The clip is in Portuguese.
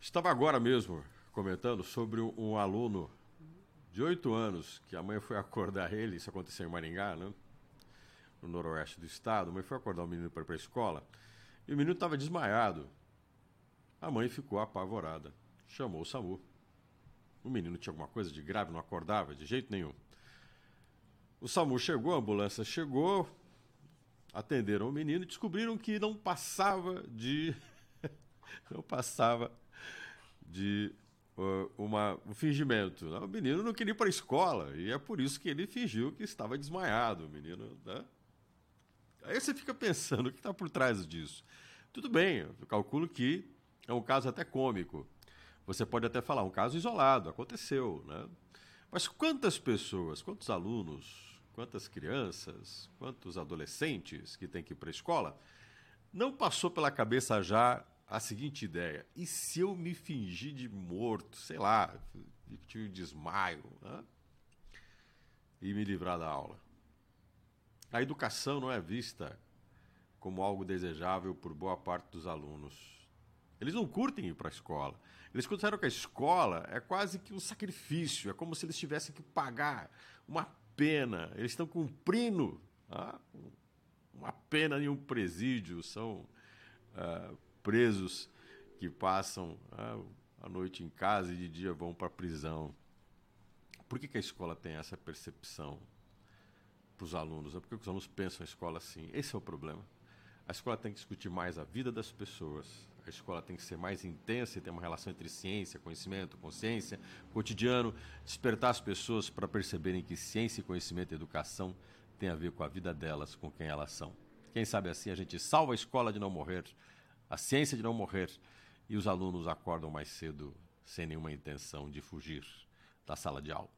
Estava agora mesmo comentando sobre um aluno de oito anos que a mãe foi acordar ele, isso aconteceu em Maringá, né? no noroeste do estado. A mãe foi acordar o menino para ir para a escola e o menino estava desmaiado. A mãe ficou apavorada, chamou o SAMU. O menino tinha alguma coisa de grave, não acordava de jeito nenhum. O SAMU chegou, a ambulância chegou, atenderam o menino e descobriram que não passava de. não passava de uh, uma, um fingimento. Né? O menino não queria ir para a escola e é por isso que ele fingiu que estava desmaiado. O menino. Né? Aí você fica pensando o que está por trás disso. Tudo bem, eu calculo que é um caso até cômico. Você pode até falar, um caso isolado, aconteceu. Né? Mas quantas pessoas, quantos alunos, quantas crianças, quantos adolescentes que têm que ir para a escola, não passou pela cabeça já a seguinte ideia: e se eu me fingir de morto, sei lá, tive um desmaio, né? e me livrar da aula? A educação não é vista como algo desejável por boa parte dos alunos. Eles não curtem ir para a escola. Eles consideram que a escola é quase que um sacrifício, é como se eles tivessem que pagar uma pena. Eles estão cumprindo ah, uma pena em um presídio, são presos que passam ah, a noite em casa e de dia vão para a prisão. Por que, que a escola tem essa percepção para os alunos? Por que os alunos pensam a escola assim? Esse é o problema. A escola tem que discutir mais a vida das pessoas. A escola tem que ser mais intensa e ter uma relação entre ciência, conhecimento, consciência, cotidiano, despertar as pessoas para perceberem que ciência, conhecimento e educação têm a ver com a vida delas, com quem elas são. Quem sabe assim a gente salva a escola de não morrer a ciência de não morrer, e os alunos acordam mais cedo sem nenhuma intenção de fugir da sala de aula.